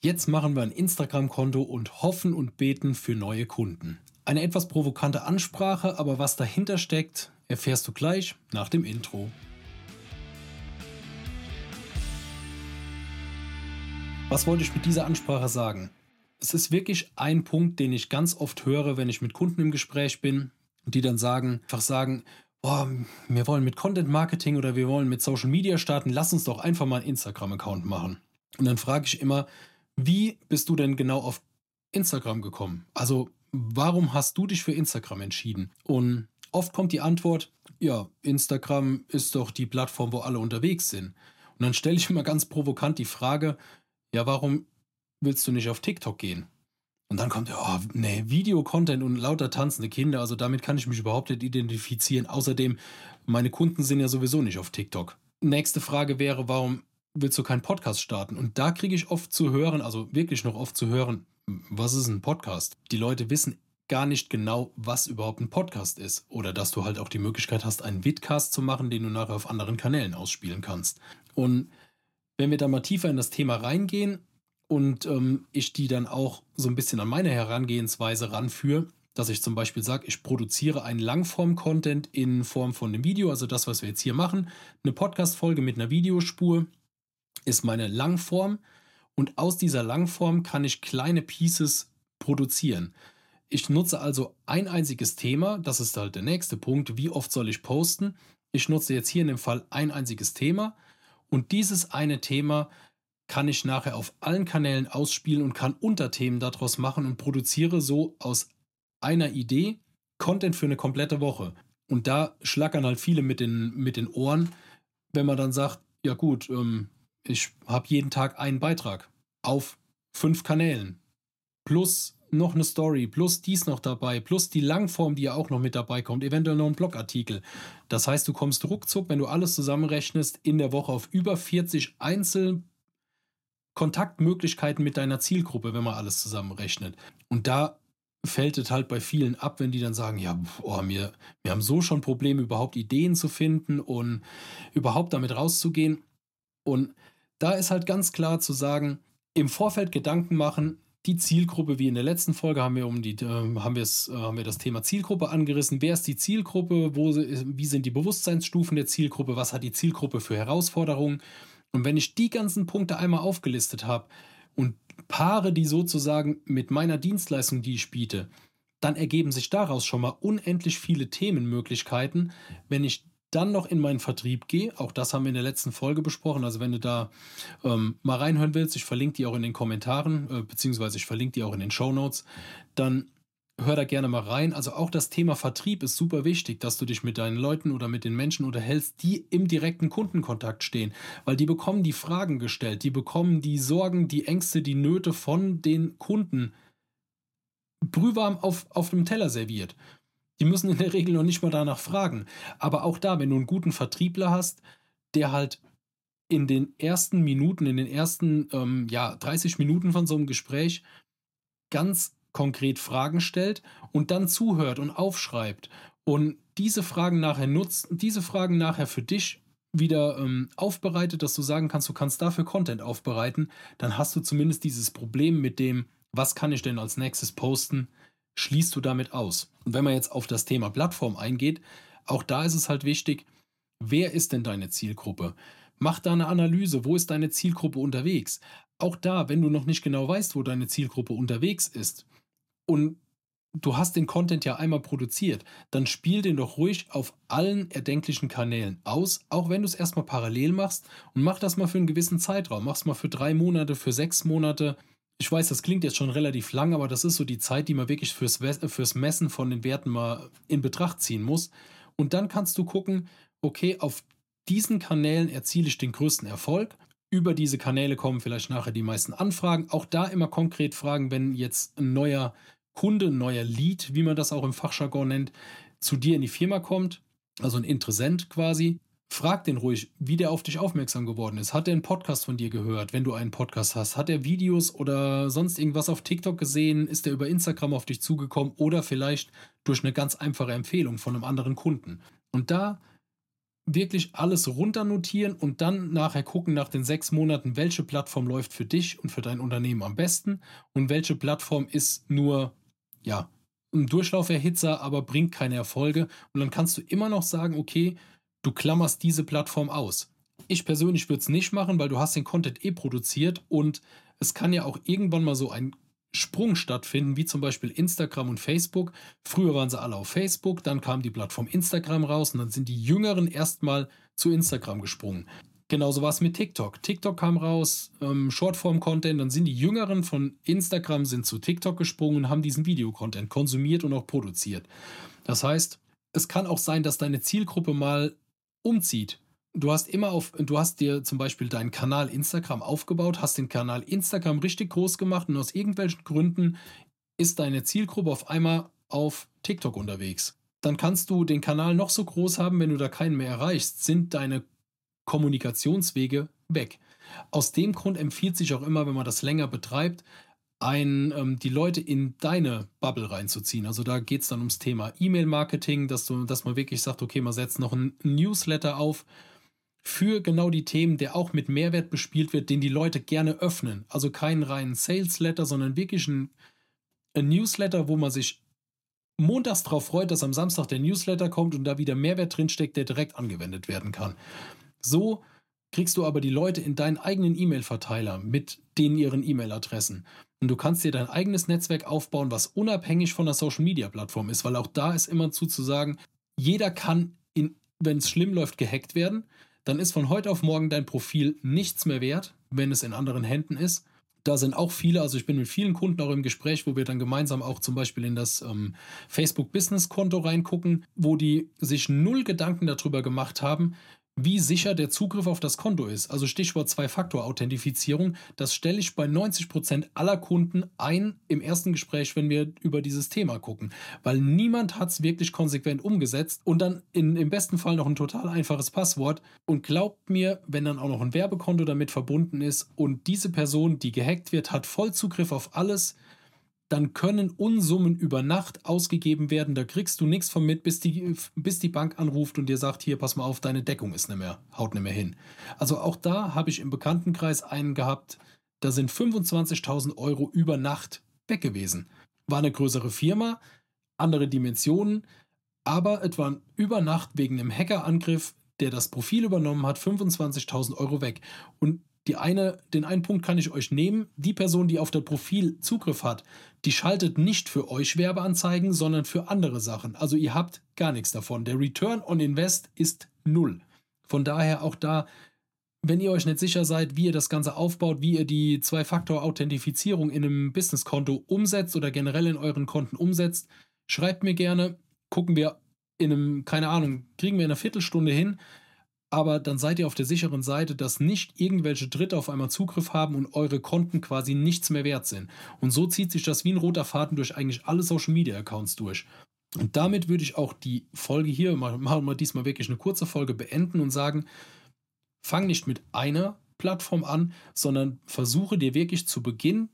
Jetzt machen wir ein Instagram-Konto und hoffen und beten für neue Kunden. Eine etwas provokante Ansprache, aber was dahinter steckt, erfährst du gleich nach dem Intro. Was wollte ich mit dieser Ansprache sagen? Es ist wirklich ein Punkt, den ich ganz oft höre, wenn ich mit Kunden im Gespräch bin, die dann sagen, einfach sagen, oh, wir wollen mit Content Marketing oder wir wollen mit Social Media starten, lass uns doch einfach mal einen Instagram-Account machen. Und dann frage ich immer, wie bist du denn genau auf Instagram gekommen? Also, warum hast du dich für Instagram entschieden? Und oft kommt die Antwort, ja, Instagram ist doch die Plattform, wo alle unterwegs sind. Und dann stelle ich immer ganz provokant die Frage, ja, warum willst du nicht auf TikTok gehen? Und dann kommt, oh, nee, Videocontent und lauter tanzende Kinder, also damit kann ich mich überhaupt nicht identifizieren. Außerdem, meine Kunden sind ja sowieso nicht auf TikTok. Nächste Frage wäre, warum willst du keinen Podcast starten? Und da kriege ich oft zu hören, also wirklich noch oft zu hören, was ist ein Podcast? Die Leute wissen gar nicht genau, was überhaupt ein Podcast ist. Oder dass du halt auch die Möglichkeit hast, einen Vidcast zu machen, den du nachher auf anderen Kanälen ausspielen kannst. Und wenn wir da mal tiefer in das Thema reingehen und ähm, ich die dann auch so ein bisschen an meine Herangehensweise ranführe, dass ich zum Beispiel sage, ich produziere einen Langform-Content in Form von einem Video, also das, was wir jetzt hier machen, eine Podcast-Folge mit einer Videospur, ist meine Langform und aus dieser Langform kann ich kleine Pieces produzieren. Ich nutze also ein einziges Thema, das ist halt der nächste Punkt, wie oft soll ich posten. Ich nutze jetzt hier in dem Fall ein einziges Thema und dieses eine Thema kann ich nachher auf allen Kanälen ausspielen und kann Unterthemen daraus machen und produziere so aus einer Idee Content für eine komplette Woche. Und da schlackern halt viele mit den, mit den Ohren, wenn man dann sagt, ja gut, ähm, ich habe jeden Tag einen Beitrag auf fünf Kanälen. Plus noch eine Story, plus dies noch dabei, plus die Langform, die ja auch noch mit dabei kommt, eventuell noch ein Blogartikel. Das heißt, du kommst ruckzuck, wenn du alles zusammenrechnest, in der Woche auf über 40 Einzelkontaktmöglichkeiten mit deiner Zielgruppe, wenn man alles zusammenrechnet. Und da fällt es halt bei vielen ab, wenn die dann sagen, ja, oh, wir, wir haben so schon Probleme, überhaupt Ideen zu finden und überhaupt damit rauszugehen. Und da ist halt ganz klar zu sagen, im Vorfeld Gedanken machen, die Zielgruppe, wie in der letzten Folge haben wir um die, äh, haben, äh, haben wir das Thema Zielgruppe angerissen. Wer ist die Zielgruppe? Wo, wie sind die Bewusstseinsstufen der Zielgruppe? Was hat die Zielgruppe für Herausforderungen? Und wenn ich die ganzen Punkte einmal aufgelistet habe und paare die sozusagen mit meiner Dienstleistung, die ich biete, dann ergeben sich daraus schon mal unendlich viele Themenmöglichkeiten, wenn ich dann noch in meinen Vertrieb gehe, auch das haben wir in der letzten Folge besprochen, also wenn du da ähm, mal reinhören willst, ich verlinke die auch in den Kommentaren, äh, beziehungsweise ich verlinke die auch in den Show Notes, dann hör da gerne mal rein. Also auch das Thema Vertrieb ist super wichtig, dass du dich mit deinen Leuten oder mit den Menschen unterhältst, die im direkten Kundenkontakt stehen, weil die bekommen die Fragen gestellt, die bekommen die Sorgen, die Ängste, die Nöte von den Kunden brühwarm auf, auf dem Teller serviert. Die müssen in der Regel noch nicht mal danach fragen. Aber auch da, wenn du einen guten Vertriebler hast, der halt in den ersten Minuten, in den ersten ähm, ja, 30 Minuten von so einem Gespräch ganz konkret Fragen stellt und dann zuhört und aufschreibt und diese Fragen nachher nutzt, diese Fragen nachher für dich wieder ähm, aufbereitet, dass du sagen kannst, du kannst dafür Content aufbereiten, dann hast du zumindest dieses Problem mit dem, was kann ich denn als nächstes posten, schließt du damit aus. Und wenn man jetzt auf das Thema Plattform eingeht, auch da ist es halt wichtig, wer ist denn deine Zielgruppe? Mach da eine Analyse, wo ist deine Zielgruppe unterwegs? Auch da, wenn du noch nicht genau weißt, wo deine Zielgruppe unterwegs ist und du hast den Content ja einmal produziert, dann spiel den doch ruhig auf allen erdenklichen Kanälen aus, auch wenn du es erstmal parallel machst und mach das mal für einen gewissen Zeitraum. Mach es mal für drei Monate, für sechs Monate, ich weiß, das klingt jetzt schon relativ lang, aber das ist so die Zeit, die man wirklich fürs, fürs Messen von den Werten mal in Betracht ziehen muss. Und dann kannst du gucken, okay, auf diesen Kanälen erziele ich den größten Erfolg. Über diese Kanäle kommen vielleicht nachher die meisten Anfragen. Auch da immer konkret fragen, wenn jetzt ein neuer Kunde, ein neuer Lead, wie man das auch im Fachjargon nennt, zu dir in die Firma kommt, also ein Interessent quasi, Frag den ruhig, wie der auf dich aufmerksam geworden ist. Hat er einen Podcast von dir gehört, wenn du einen Podcast hast? Hat er Videos oder sonst irgendwas auf TikTok gesehen? Ist er über Instagram auf dich zugekommen oder vielleicht durch eine ganz einfache Empfehlung von einem anderen Kunden? Und da wirklich alles runternotieren und dann nachher gucken nach den sechs Monaten, welche Plattform läuft für dich und für dein Unternehmen am besten und welche Plattform ist nur, ja, ein Durchlauferhitzer, aber bringt keine Erfolge. Und dann kannst du immer noch sagen, okay, du klammerst diese Plattform aus. Ich persönlich würde es nicht machen, weil du hast den Content eh produziert und es kann ja auch irgendwann mal so ein Sprung stattfinden, wie zum Beispiel Instagram und Facebook. Früher waren sie alle auf Facebook, dann kam die Plattform Instagram raus und dann sind die Jüngeren erstmal zu Instagram gesprungen. Genauso war es mit TikTok. TikTok kam raus, ähm, Shortform-Content, dann sind die Jüngeren von Instagram sind zu TikTok gesprungen und haben diesen Videocontent konsumiert und auch produziert. Das heißt, es kann auch sein, dass deine Zielgruppe mal umzieht du hast immer auf, du hast dir zum Beispiel deinen Kanal Instagram aufgebaut, hast den Kanal Instagram richtig groß gemacht und aus irgendwelchen Gründen ist deine Zielgruppe auf einmal auf TikTok unterwegs. Dann kannst du den Kanal noch so groß haben, wenn du da keinen mehr erreichst, sind deine Kommunikationswege weg. Aus dem Grund empfiehlt sich auch immer, wenn man das länger betreibt, ein, ähm, die Leute in deine Bubble reinzuziehen. Also da geht es dann ums Thema E-Mail-Marketing, dass, dass man wirklich sagt, okay, man setzt noch ein Newsletter auf, für genau die Themen, der auch mit Mehrwert bespielt wird, den die Leute gerne öffnen. Also keinen reinen Sales-Letter, sondern wirklich ein, ein Newsletter, wo man sich montags darauf freut, dass am Samstag der Newsletter kommt und da wieder Mehrwert drinsteckt, der direkt angewendet werden kann. So kriegst du aber die Leute in deinen eigenen E-Mail-Verteiler mit den ihren E-Mail-Adressen. Und du kannst dir dein eigenes Netzwerk aufbauen, was unabhängig von der Social-Media-Plattform ist, weil auch da ist immer zu, sagen, jeder kann, wenn es schlimm läuft, gehackt werden dann ist von heute auf morgen dein Profil nichts mehr wert, wenn es in anderen Händen ist. Da sind auch viele, also ich bin mit vielen Kunden auch im Gespräch, wo wir dann gemeinsam auch zum Beispiel in das ähm, Facebook Business Konto reingucken, wo die sich null Gedanken darüber gemacht haben, wie sicher der Zugriff auf das Konto ist. Also Stichwort Zwei-Faktor-Authentifizierung. Das stelle ich bei 90 Prozent aller Kunden ein im ersten Gespräch, wenn wir über dieses Thema gucken. Weil niemand hat es wirklich konsequent umgesetzt und dann in, im besten Fall noch ein total einfaches Passwort. Und glaubt mir, wenn dann auch noch ein Werbekonto damit verbunden ist und diese Person, die gehackt wird, hat Vollzugriff auf alles, dann können Unsummen über Nacht ausgegeben werden. Da kriegst du nichts von mit, bis die, bis die Bank anruft und dir sagt, hier, pass mal auf, deine Deckung ist nicht mehr, haut nicht mehr hin. Also auch da habe ich im Bekanntenkreis einen gehabt, da sind 25.000 Euro über Nacht weg gewesen. War eine größere Firma, andere Dimensionen, aber es war über Nacht wegen einem Hackerangriff, der das Profil übernommen hat, 25.000 Euro weg. Und die eine, den einen Punkt kann ich euch nehmen. Die Person, die auf das Profil Zugriff hat, die schaltet nicht für euch Werbeanzeigen, sondern für andere Sachen. Also ihr habt gar nichts davon. Der Return on Invest ist null. Von daher auch da, wenn ihr euch nicht sicher seid, wie ihr das Ganze aufbaut, wie ihr die Zwei-Faktor-Authentifizierung in einem Businesskonto umsetzt oder generell in euren Konten umsetzt, schreibt mir gerne. Gucken wir in einem, keine Ahnung, kriegen wir in einer Viertelstunde hin aber dann seid ihr auf der sicheren Seite, dass nicht irgendwelche Dritte auf einmal Zugriff haben und eure Konten quasi nichts mehr wert sind. Und so zieht sich das wie ein roter Faden durch eigentlich alle Social Media Accounts durch. Und damit würde ich auch die Folge hier, machen wir diesmal wirklich eine kurze Folge, beenden und sagen, fang nicht mit einer Plattform an, sondern versuche dir wirklich zu Beginn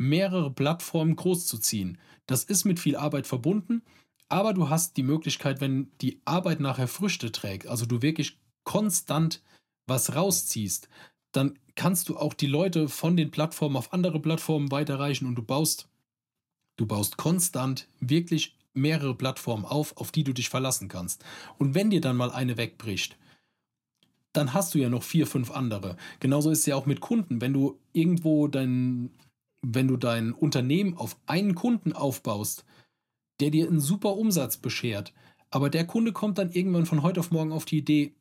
mehrere Plattformen großzuziehen. Das ist mit viel Arbeit verbunden, aber du hast die Möglichkeit, wenn die Arbeit nachher Früchte trägt, also du wirklich konstant was rausziehst, dann kannst du auch die Leute von den Plattformen auf andere Plattformen weiterreichen und du baust, du baust konstant wirklich mehrere Plattformen auf, auf die du dich verlassen kannst. Und wenn dir dann mal eine wegbricht, dann hast du ja noch vier, fünf andere. Genauso ist es ja auch mit Kunden. Wenn du irgendwo dein, wenn du dein Unternehmen auf einen Kunden aufbaust, der dir einen super Umsatz beschert, aber der Kunde kommt dann irgendwann von heute auf morgen auf die Idee,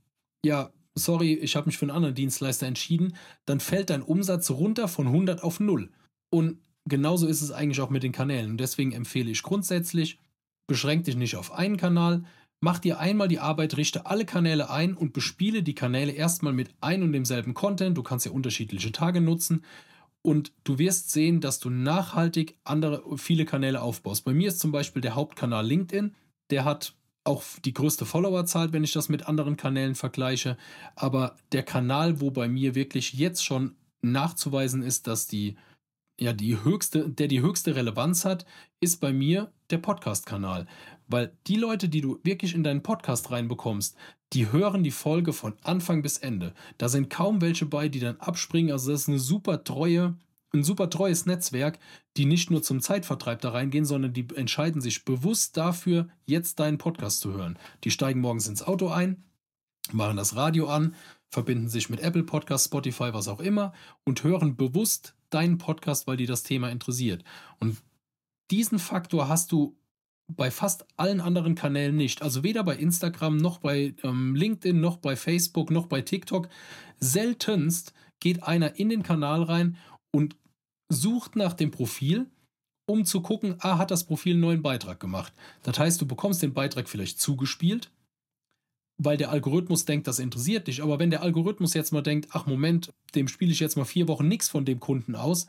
ja, sorry, ich habe mich für einen anderen Dienstleister entschieden, dann fällt dein Umsatz runter von 100 auf 0. Und genauso ist es eigentlich auch mit den Kanälen. Und deswegen empfehle ich grundsätzlich, beschränk dich nicht auf einen Kanal, mach dir einmal die Arbeit, richte alle Kanäle ein und bespiele die Kanäle erstmal mit ein und demselben Content. Du kannst ja unterschiedliche Tage nutzen. Und du wirst sehen, dass du nachhaltig andere, viele Kanäle aufbaust. Bei mir ist zum Beispiel der Hauptkanal LinkedIn. Der hat auch die größte Followerzahl, wenn ich das mit anderen Kanälen vergleiche. Aber der Kanal, wo bei mir wirklich jetzt schon nachzuweisen ist, dass die ja die höchste, der die höchste Relevanz hat, ist bei mir der Podcast-Kanal. Weil die Leute, die du wirklich in deinen Podcast reinbekommst, die hören die Folge von Anfang bis Ende. Da sind kaum welche bei, die dann abspringen. Also das ist eine super treue, ein super treues Netzwerk, die nicht nur zum Zeitvertreib da reingehen, sondern die entscheiden sich bewusst dafür, jetzt deinen Podcast zu hören. Die steigen morgens ins Auto ein, machen das Radio an, verbinden sich mit Apple Podcast, Spotify, was auch immer und hören bewusst deinen Podcast, weil die das Thema interessiert. Und diesen Faktor hast du bei fast allen anderen Kanälen nicht. Also weder bei Instagram noch bei ähm, LinkedIn noch bei Facebook noch bei TikTok. Seltenst geht einer in den Kanal rein und sucht nach dem Profil, um zu gucken, ah, hat das Profil einen neuen Beitrag gemacht. Das heißt, du bekommst den Beitrag vielleicht zugespielt, weil der Algorithmus denkt, das interessiert dich. Aber wenn der Algorithmus jetzt mal denkt, ach Moment, dem spiele ich jetzt mal vier Wochen nichts von dem Kunden aus,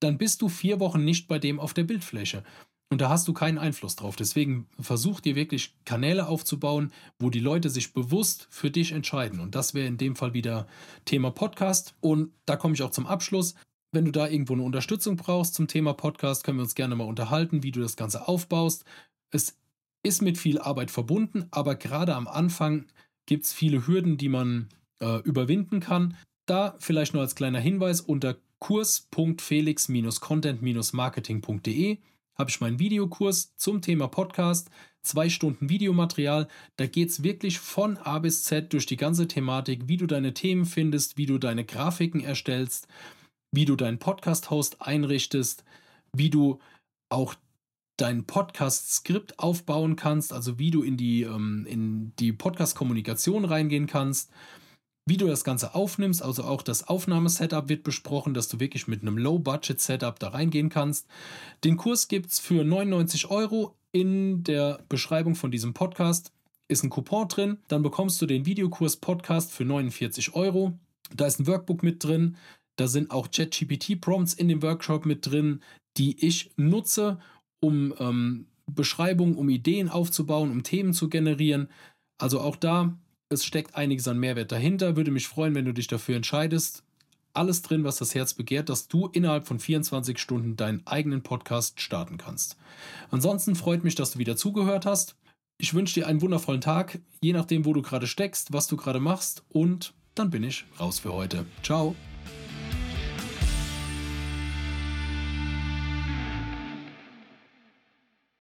dann bist du vier Wochen nicht bei dem auf der Bildfläche. Und da hast du keinen Einfluss drauf. Deswegen versuch dir wirklich Kanäle aufzubauen, wo die Leute sich bewusst für dich entscheiden. Und das wäre in dem Fall wieder Thema Podcast. Und da komme ich auch zum Abschluss. Wenn du da irgendwo eine Unterstützung brauchst zum Thema Podcast, können wir uns gerne mal unterhalten, wie du das Ganze aufbaust. Es ist mit viel Arbeit verbunden, aber gerade am Anfang gibt es viele Hürden, die man äh, überwinden kann. Da vielleicht nur als kleiner Hinweis unter kurs.felix-content-marketing.de habe ich meinen Videokurs zum Thema Podcast, zwei Stunden Videomaterial. Da geht es wirklich von A bis Z durch die ganze Thematik, wie du deine Themen findest, wie du deine Grafiken erstellst, wie du deinen Podcast-Host einrichtest, wie du auch dein Podcast-Skript aufbauen kannst, also wie du in die, ähm, in die Podcast-Kommunikation reingehen kannst, wie du das Ganze aufnimmst, also auch das Aufnahmesetup wird besprochen, dass du wirklich mit einem Low-Budget-Setup da reingehen kannst. Den Kurs gibt es für 99 Euro. In der Beschreibung von diesem Podcast ist ein Coupon drin. Dann bekommst du den Videokurs Podcast für 49 Euro. Da ist ein Workbook mit drin. Da sind auch ChatGPT-Prompts in dem Workshop mit drin, die ich nutze, um ähm, Beschreibungen, um Ideen aufzubauen, um Themen zu generieren. Also auch da es steckt einiges an Mehrwert dahinter. Würde mich freuen, wenn du dich dafür entscheidest. Alles drin, was das Herz begehrt, dass du innerhalb von 24 Stunden deinen eigenen Podcast starten kannst. Ansonsten freut mich, dass du wieder zugehört hast. Ich wünsche dir einen wundervollen Tag, je nachdem, wo du gerade steckst, was du gerade machst. Und dann bin ich raus für heute. Ciao.